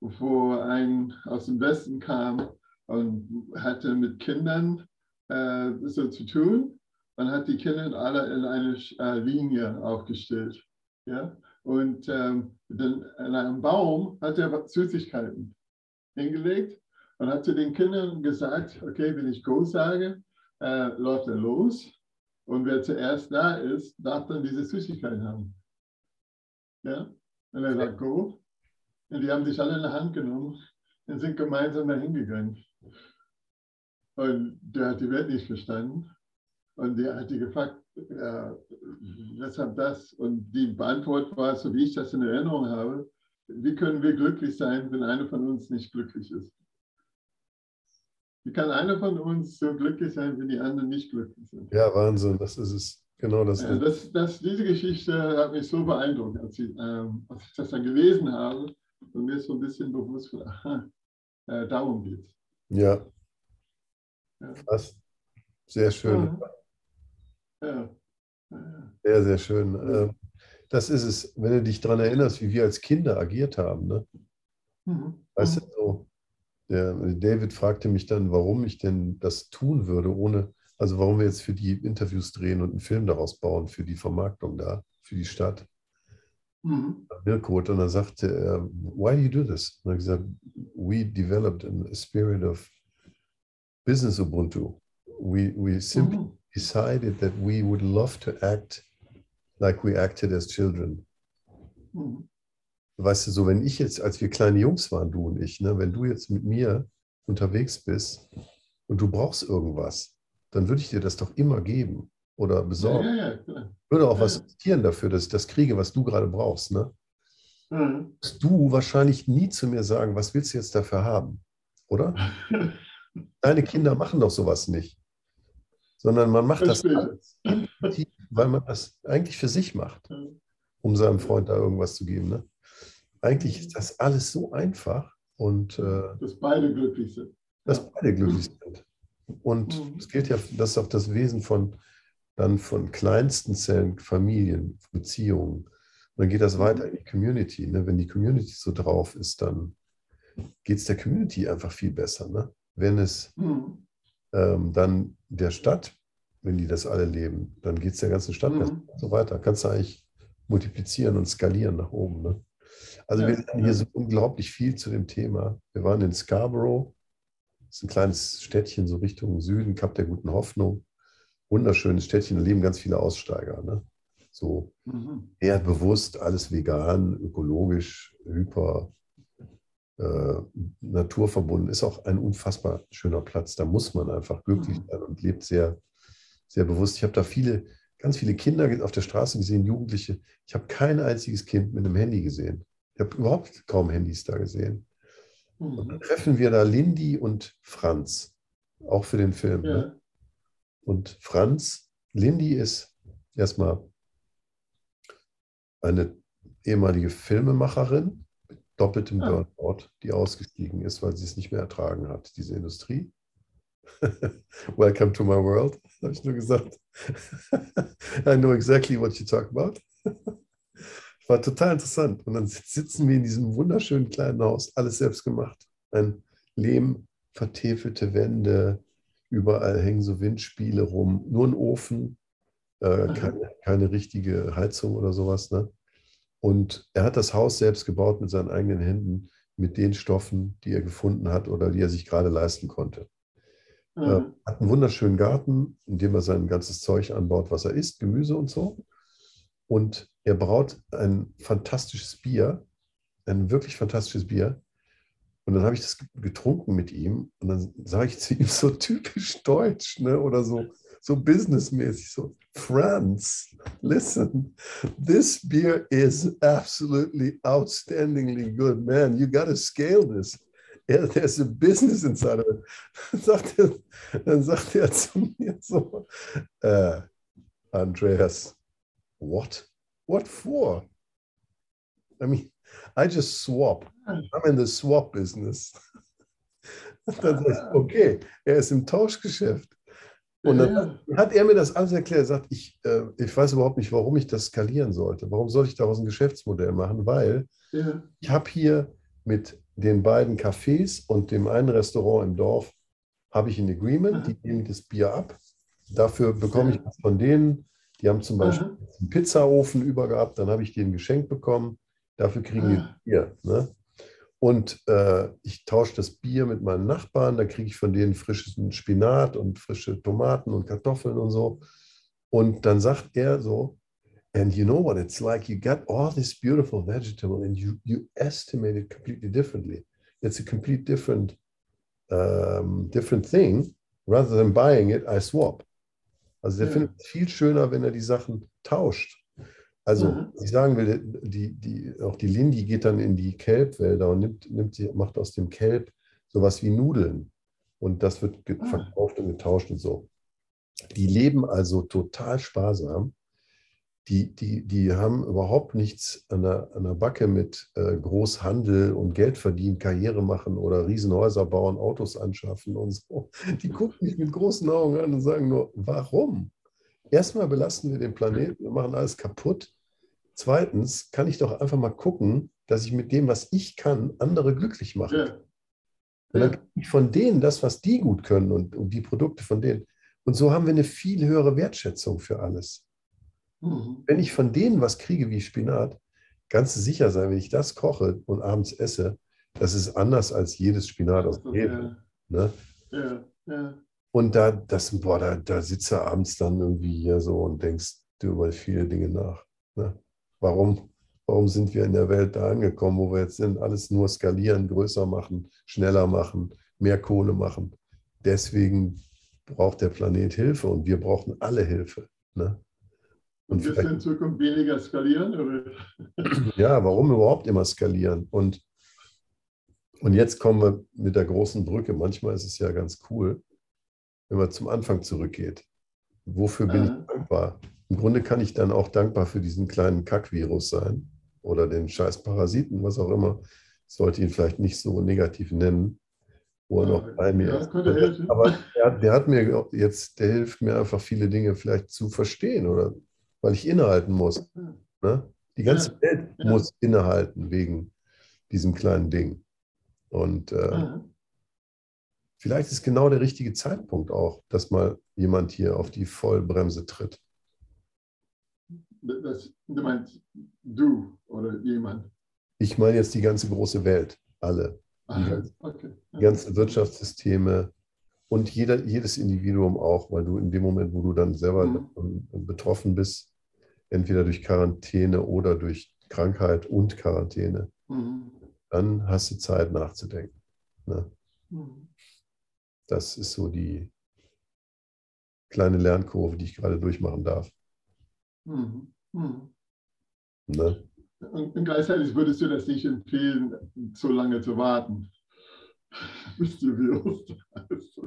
wo ein aus dem Westen kam und hatte mit Kindern äh, so zu tun und hat die Kinder alle in eine äh, Linie aufgestellt. Ja? Und ähm, dann an einem Baum hat er Süßigkeiten hingelegt und hat zu den Kindern gesagt, okay, wenn ich Go sage, äh, läuft er los und wer zuerst da ist, darf dann diese Süßigkeiten haben. Ja? Und er sagt Go und die haben sich alle in die Hand genommen und sind gemeinsam dahin gegangen. Und der hat die Welt nicht verstanden. Und der hat die gefragt, äh, weshalb das? Und die Antwort war, so wie ich das in Erinnerung habe, wie können wir glücklich sein, wenn einer von uns nicht glücklich ist? Wie kann einer von uns so glücklich sein, wenn die anderen nicht glücklich sind? Ja, Wahnsinn, das ist es. Genau das. Ja, das, das, diese Geschichte hat mich so beeindruckt, als ich, ähm, als ich das dann gelesen habe. Und mir ist so ein bisschen bewusst, aha, äh, darum geht es. Ja. Ja. Sehr schön. Ja. Ja. Sehr, sehr schön. Ähm, Das ist es, wenn du dich daran erinnerst, wie wir als Kinder agiert haben. Ne? Mhm. Weißt du, so, der David fragte mich dann, warum ich denn das tun würde, ohne, also warum wir jetzt für die Interviews drehen und einen Film daraus bauen, für die Vermarktung da, für die Stadt. Mhm. Und dann sagte er, why do you do this? Und er hat gesagt, we developed a spirit of business Ubuntu. We, we simply Mhm. decided that we would love to act like we acted as children. Mhm. Weißt du, so wenn ich jetzt, als wir kleine Jungs waren, du und ich, ne, wenn du jetzt mit mir unterwegs bist und du brauchst irgendwas, dann würde ich dir das doch immer geben oder Ja, besorgen. ja, ja, klar. Würde auch Ja. was investieren dafür, dass ich das kriege, was du gerade brauchst. Ne? Mhm. Du wahrscheinlich nie zu mir sagen, was willst du jetzt dafür haben, oder? Deine Kinder machen doch sowas nicht, sondern man macht das Verstehe. alles weil man das eigentlich für sich macht, um seinem Freund da irgendwas zu geben. Ne? Eigentlich ist das alles so einfach und äh, Dass beide glücklich sind. dass beide glücklich sind. Und Mhm. es gilt ja, das ist auch das Wesen von dann von kleinsten Zellen, Familien, Beziehungen. Und dann geht das weiter in die Community. Ne? Wenn die Community so drauf ist, dann geht es der Community einfach viel besser. Ne? Wenn es Mhm. ähm, dann der Stadt, wenn die das alle leben, dann geht es der ganzen Stadt Mhm. so weiter. Kannst du eigentlich multiplizieren und skalieren nach oben. Ne? Also Ja, wir lernen hier so unglaublich viel zu dem Thema. Wir waren in Scarborough, das ist ein kleines Städtchen so Richtung Süden, Kap der Guten Hoffnung. Wunderschönes Städtchen, da leben ganz viele Aussteiger. Ne? So Mhm. eher bewusst, alles vegan, ökologisch, hyper äh, naturverbunden. Ist auch ein unfassbar schöner Platz. Da muss man einfach glücklich Mhm. sein und lebt sehr, sehr bewusst. Ich habe da viele, ganz viele Kinder auf der Straße gesehen, Jugendliche. Ich habe kein einziges Kind mit einem Handy gesehen. Ich habe überhaupt kaum Handys da gesehen. Und dann Mhm. treffen wir da Lindy und Franz, auch für den Film. Ne? Ja. Und Franz, Lindy ist erstmal eine ehemalige Filmemacherin mit doppeltem Ah. Burnout, die ausgestiegen ist, weil sie es nicht mehr ertragen hat, diese Industrie. Welcome to my world, habe ich nur gesagt. I know exactly what you talk about. War total interessant. Und dann sitzen wir in diesem wunderschönen kleinen Haus, alles selbst gemacht. Ein Lehm, vertäfelte Wände, Überall hängen so Windspiele rum. Nur ein Ofen, äh, keine, keine richtige Heizung oder sowas. Ne? Und er hat das Haus selbst gebaut mit seinen eigenen Händen, mit den Stoffen, die er gefunden hat oder die er sich gerade leisten konnte. Äh, Aha. hat einen wunderschönen Garten, in dem er sein ganzes Zeug anbaut, was er isst, Gemüse und so. Und er braut ein fantastisches Bier, ein wirklich fantastisches Bier. Und dann habe ich das getrunken mit ihm und dann sage ich zu ihm so typisch deutsch, ne? oder so, so businessmäßig, so, Franz, listen, this beer is absolutely outstandingly good, man. You got to scale this. Yeah, there's a business inside of it. Dann sagt er, dann sagt er zu mir so, äh, Andreas, what? What for? I mean, I just swap. I'm in the swap business. Und dann sag ich, okay, er ist im Tauschgeschäft. Und dann hat er mir das alles erklärt. Er sagt, ich, äh, ich weiß überhaupt nicht, warum ich das skalieren sollte. Warum soll ich daraus ein Geschäftsmodell machen? Weil Ja. ich habe hier mit den beiden Cafés und dem einen Restaurant im Dorf habe ich ein Agreement, die geben das Bier ab. Dafür bekomme ich von denen. Die haben zum Beispiel Aha. einen Pizzaofen über gehabt, dann habe ich den geschenkt bekommen. Dafür kriegen die Ah. Bier. Ne? Und äh, ich tausche das Bier mit meinen Nachbarn, dann kriege ich von denen frischen Spinat und frische Tomaten und Kartoffeln und so. Und dann sagt er so, and you know what it's like, you got all this beautiful vegetable and you, you estimate it completely differently. It's a complete different, um, different thing. Rather than buying it, I swap. Also der Ja. findet es viel schöner, wenn er die Sachen tauscht. Also, was ich sagen will, die, die, auch die Lindy geht dann in die Kelbwälder und nimmt, nimmt die, macht aus dem Kelb sowas wie Nudeln. Und das wird Ah. verkauft und getauscht und so. Die leben also total sparsam. Die, die, die haben überhaupt nichts an der, an der Backe mit äh, Großhandel und Geld verdienen, Karriere machen oder Riesenhäuser bauen, Autos anschaffen und so. Die gucken mich mit großen Augen an und sagen nur, warum? Erstmal belasten wir den Planeten, wir machen alles kaputt. Zweitens kann ich doch einfach mal gucken, dass ich mit dem, was ich kann, andere glücklich mache. Ja. Und dann kriege ich von denen das, was die gut können und, und die Produkte von denen. Und so haben wir eine viel höhere Wertschätzung für alles. Mhm. Wenn ich von denen was kriege wie Spinat, kannst du sicher sein, wenn ich das koche und abends esse, das ist anders als jedes Spinat aus dem Rewe. Ja. Ne? Ja. Ja. Und da, das, boah, da, da sitzt du abends dann irgendwie hier so und denkst du über viele Dinge nach. Ne? Warum, warum sind wir in der Welt da angekommen, wo wir jetzt sind? Alles nur skalieren, größer machen, schneller machen, mehr Kohle machen. Deswegen braucht der Planet Hilfe und wir brauchen alle Hilfe. Ne? Und wirst du in Zukunft weniger skalieren? Ja, warum überhaupt immer skalieren? Und, und jetzt kommen wir mit der großen Brücke. Manchmal ist es ja ganz cool, wenn man zum Anfang zurückgeht. Wofür bin Aha. ich dankbar? Im Grunde kann ich dann auch dankbar für diesen kleinen Kackvirus sein oder den scheiß Parasiten, was auch immer. Ich sollte ihn vielleicht nicht so negativ nennen, wo er noch bei mir Ja, ist. Aber der, der hat mir jetzt, der hilft mir einfach viele Dinge vielleicht zu verstehen oder weil ich innehalten muss. Ne? Die ganze Ja, Welt ja. muss innehalten wegen diesem kleinen Ding. Und äh, Aha. vielleicht ist genau der richtige Zeitpunkt auch, dass mal jemand hier auf die Vollbremse tritt. Das, du meinst du oder jemand? Ich meine jetzt die ganze große Welt, alle, Aha. Okay. die ganzen Wirtschaftssysteme und jeder, jedes Individuum auch, weil du in dem Moment, wo du dann selber Mhm. davon betroffen bist, entweder durch Quarantäne oder durch Krankheit und Quarantäne, Mhm. dann hast du Zeit nachzudenken. Ne? Mhm. Das ist so die kleine Lernkurve, die ich gerade durchmachen darf. Mhm. Mhm. Ne? Und gleichzeitig würdest du das nicht empfehlen, so lange zu warten, bis die Virus da ist.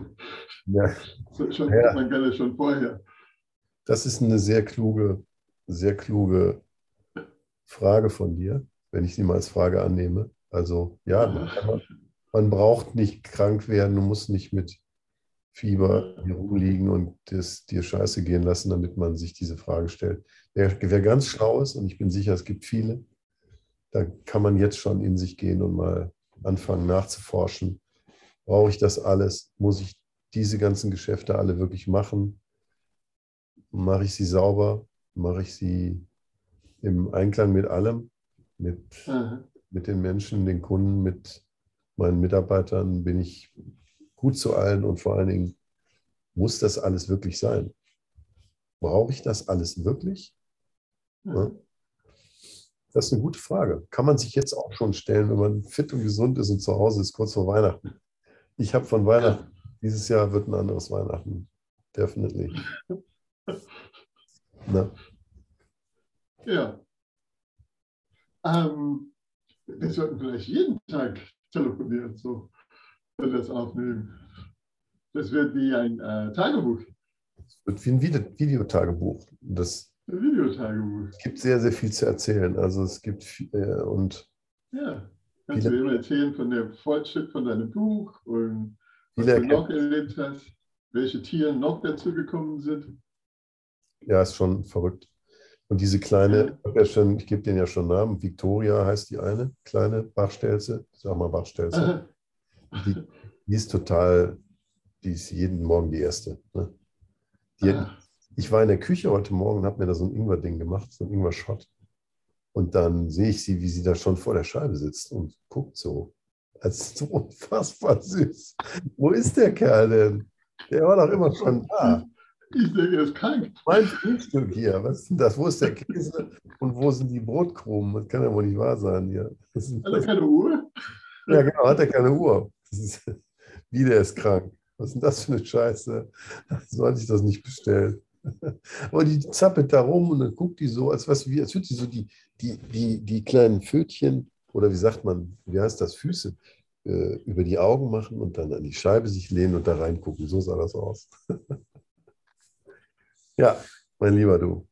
Ja, schon, Ja. Man kann schon vorher. das ist eine sehr kluge, sehr kluge Frage von dir, wenn ich sie mal als Frage annehme. Also ja, man, man braucht nicht krank werden, du musst nicht mit Fieber hier rumliegen und das dir scheiße gehen lassen, damit man sich diese Frage stellt. Wer, wer ganz schlau ist, und ich bin sicher, es gibt viele, da kann man jetzt schon in sich gehen und mal anfangen nachzuforschen. Brauche ich das alles? Muss ich diese ganzen Geschäfte alle wirklich machen? Mache ich sie sauber? Mache ich sie im Einklang mit allem? Mit, Aha. mit den Menschen, den Kunden, mit meinen Mitarbeitern? Bin ich gut zu allen und vor allen Dingen, muss das alles wirklich sein? Brauche ich das alles wirklich? Ja. Das ist eine gute Frage. Kann man sich jetzt auch schon stellen, wenn man fit und gesund ist und zu Hause ist, kurz vor Weihnachten. Ich habe von Weihnachten, dieses Jahr wird ein anderes Weihnachten. Definitely. Na, Ja. Ähm, wir sollten vielleicht jeden Tag telefonieren, so, wenn wir das aufnehmen. Das wird wie ein äh, Tagebuch, es wird wie ein Vide- Videotagebuch. Das Videotagebuch. es gibt sehr, sehr viel zu erzählen. Also es gibt viel, äh, und Ja. Kannst Viele- du immer erzählen von dem Fortschritt von deinem Buch und was du noch erlebt hast, welche Tiere noch dazugekommen sind. Ja, ist schon verrückt. Und diese kleine, ich, hab ja ich gebe denen ja schon Namen, Victoria heißt die eine, kleine Bachstelze, ich sag mal Bachstelze. Die, die ist total, die ist jeden Morgen die erste. Ne? Die, ich war in der Küche heute Morgen und habe mir da so ein Ingwer-Ding gemacht, so ein Ingwer-Shot. Und dann sehe ich sie, wie sie da schon vor der Scheibe sitzt und guckt so. Das ist so unfassbar süß. Wo ist der Kerl denn? Der war doch immer schon da. Ich denke, er ist krank. Mein Frühstück hier. Was ist denn das? Wo ist der Käse und wo sind die Brotkrumen? Das kann ja wohl nicht wahr sein hier. Hat er keine Uhr? ja, genau, hat er keine Uhr. Ist, wie, der ist krank. Was ist denn das für eine Scheiße? So hatte ich das nicht bestellt. Aber die zappelt da rum und dann guckt die so, als, was, wie, als würde sie so die, die, die, die kleinen Pfötchen oder wie sagt man, wie heißt das, Füße äh, über die Augen machen und dann an die Scheibe sich lehnen und da reingucken. So sah das aus. ja, mein lieber du.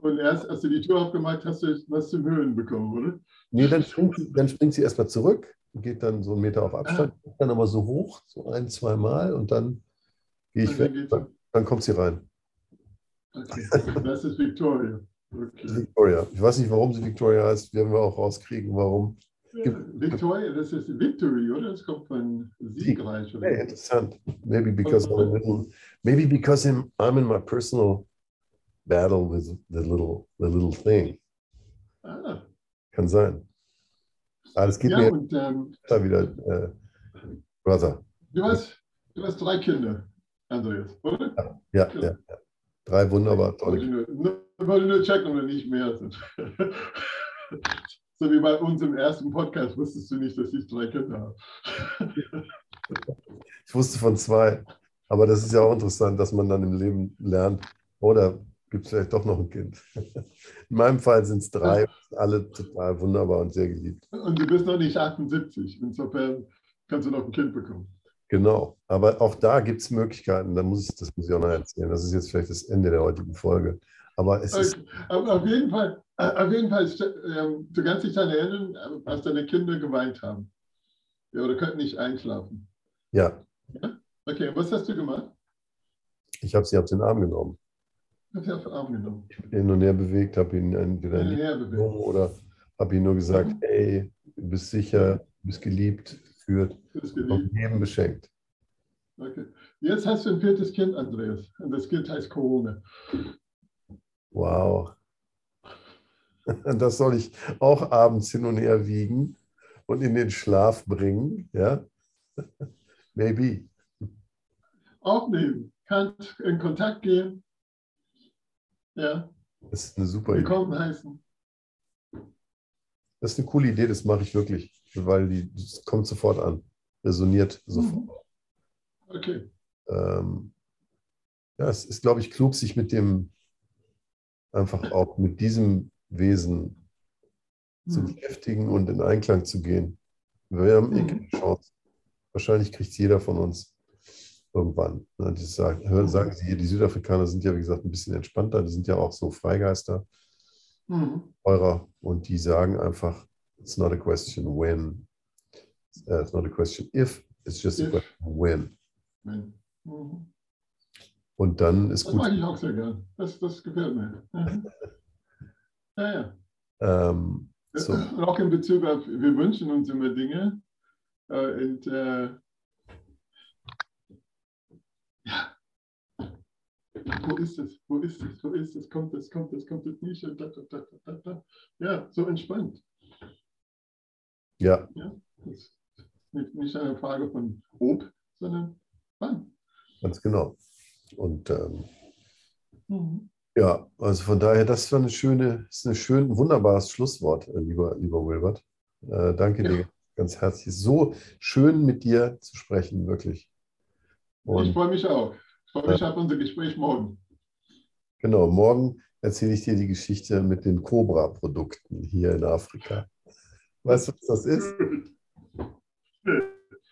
Und erst, als du die Tür aufgemacht hast, hast du was zum Hören bekommen, oder? Nee, dann springt, sie- dann springt sie erstmal zurück und geht dann so einen Meter auf Abstand, dann aber so hoch, so ein, zwei Mal und dann gehe ich Und weg. Dann, dann kommt sie rein. Okay. Das ist Victoria. Okay. Victoria. Ich weiß nicht, warum sie Victoria heißt, werden wir auch rauskriegen, warum. Ja, Victoria, das ist Victory, oder? Das kommt von siegreich. Oder? Hey, interessant. Maybe because I'm little, maybe because I'm, I'm in my personal battle with the little, the little thing. Ah, Kann sein. Ah, das geht ja, mir und ähm, da wieder, äh, Brother. du, hast, du hast drei Kinder, Andreas, oder? Ja, ja, ja. Drei wunderbar tolle wollte nur checken, ob wir nicht mehr sind. so wie bei uns im ersten Podcast wusstest du nicht, dass ich drei Kinder habe. Ich wusste von zwei, aber das ist ja auch interessant, dass man dann im Leben lernt, oder gibt es vielleicht doch noch ein Kind. In meinem Fall sind es drei, alle total wunderbar und sehr geliebt. Und du bist noch nicht 78. Insofern kannst du noch ein Kind bekommen. Genau, aber auch da gibt es Möglichkeiten, da muss ich, das muss ich auch noch erzählen. Das ist jetzt vielleicht das Ende der heutigen Folge. Aber es ist, Okay. Aber auf jeden Fall, auf jeden Fall, ähm, du kannst dich daran erinnern, äh, als deine Kinder geweint haben. Ja, oder könnten nicht einschlafen. ja, Okay, was hast du gemacht? ich habe sie auf den Arm genommen, Hast du auf den Arm genommen? hin und her bewegt, habe ihn entweder in Ja, oder habe ihm nur gesagt, Mhm. hey, du bist sicher, du bist geliebt, ist und jedem beschenkt. Okay. Jetzt hast du ein viertes Kind, Andreas. Und das Kind heißt Corona. Wow. Das soll ich auch abends hin und her wiegen und in den Schlaf bringen, ja? Maybe. Aufnehmen. Kannst in Kontakt gehen. Ja, Das ist eine super Idee. willkommen heißen. Das ist eine coole Idee, das mache ich wirklich, weil die das kommt sofort an, resoniert sofort. Mhm. Okay. Ähm, ja, es ist, glaube ich, klug, sich mit dem, einfach auch mit diesem Wesen zu Mhm. beschäftigen und in Einklang zu gehen. Wir haben eh Mhm. keine Chance. Wahrscheinlich kriegt es jeder von uns irgendwann. Ne, die sagen, hören, sagen sie hier, die Südafrikaner sind ja, wie gesagt, ein bisschen entspannter, die sind ja auch so Freigeister, Mhm. eurer, und die sagen einfach, it's not a question when, uh, it's not a question if, it's just a If. question when. Nein. Mhm. Und dann ist Das gut. mag ich auch sehr gern. Das, das gefällt mir. Mhm. Ja, ja. Ähm, so, Und auch in Bezug auf, wir wünschen uns immer Dinge. Äh, und, äh, wo ist es, wo ist es, wo ist es, kommt es, kommt es, kommt es nicht. Da, da, da. Ja, so entspannt. Ja, Ja, das ist nicht, eine Frage von ob, sondern wann. ganz genau. Und ähm, ja, also von daher, das war eine schöne, ist ein schön, wunderbares Schlusswort, äh, lieber, lieber Wilbert. Äh, danke Ja. dir ganz herzlich. So schön mit dir zu sprechen, wirklich. Ich Und freue mich auch. Ich freue mich auf unser Gespräch morgen. genau, morgen erzähle ich dir die Geschichte mit den Cobra-Produkten hier in Afrika. Weißt du, was das ist?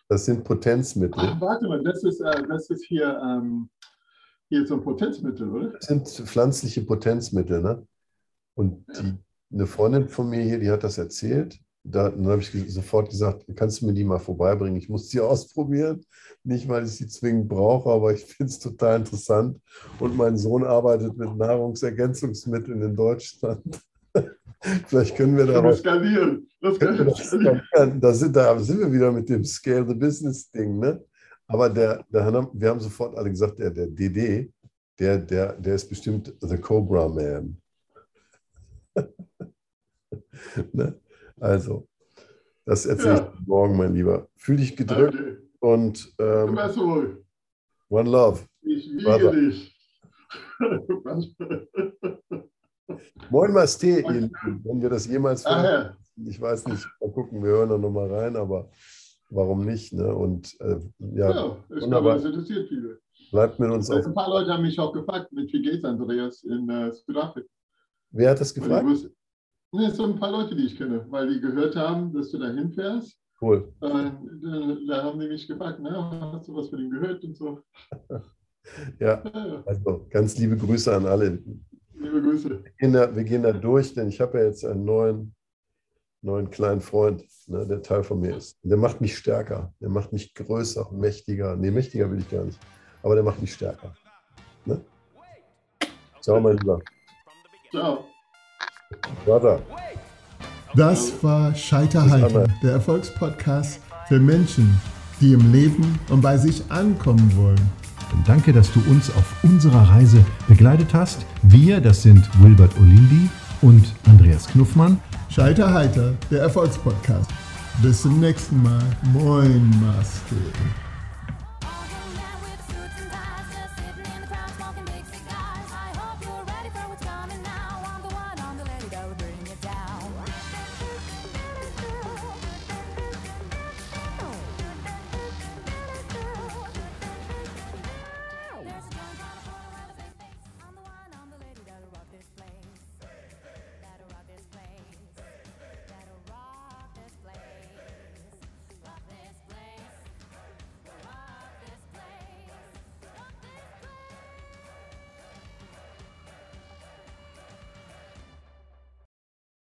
Das sind Potenzmittel. Ach, warte mal, das ist, äh, das ist hier, ähm, hier so ein Potenzmittel, oder? Das sind pflanzliche Potenzmittel, ne? Und die, eine Freundin von mir hier, die hat das erzählt. Da, dann habe ich sofort gesagt, kannst du mir die mal vorbeibringen? Ich muss sie ausprobieren. Nicht, weil ich sie zwingend brauche, aber ich finde es total interessant. Und mein Sohn arbeitet mit Nahrungsergänzungsmitteln in Deutschland. Vielleicht können wir Das kann daraus skalieren. Das können wir skalieren. Da sind, da sind wir wieder mit dem Scale the Business Ding, ne? Aber der, der, wir haben sofort alle gesagt, der, der DD, der, der, der ist bestimmt The Cobra Man. ne? Also, das erzähle Ja. ich morgen, mein Lieber. Fühl dich gedrückt Okay. und ähm, One Love. ich wiege Warte. dich. Moin Masté, wenn wir das jemals Ach ja. Ich weiß nicht, mal gucken, wir hören da nochmal rein, aber warum nicht? Ne? Und äh, ja, Ja, ich wunderbar. glaube, das interessiert viele. bleibt mit uns auf. Ein paar Leute haben mich auch gefragt, mit wie geht's Andreas in äh, Südafrika? Wer hat das gefragt? wusste- Ne, so ein paar Leute, die ich kenne, weil die gehört haben, dass du da hinfährst. Cool. Äh, da, da haben die mich gefragt, na, hast du was von ihm gehört und so. Ja. also ganz liebe Grüße an alle. Liebe Grüße. Wir gehen da, wir gehen da durch, denn ich habe ja jetzt einen neuen, neuen kleinen Freund, ne, der Teil von mir ist. Der macht mich stärker, der macht mich größer, mächtiger. Nee, mächtiger will ich gar nicht, aber der macht mich stärker. Ne? Ciao, mein Lieber. Ciao. Brother. Das war Scheiterheiter, Anna. der Erfolgspodcast für Menschen, die im Leben und bei sich ankommen wollen. Danke, dass du uns auf unserer Reise begleitet hast. Wir, das sind Wilbert Olindi und Andreas Knuffmann. Scheiterheiter, der Erfolgspodcast. Bis zum nächsten Mal. Moin, Master.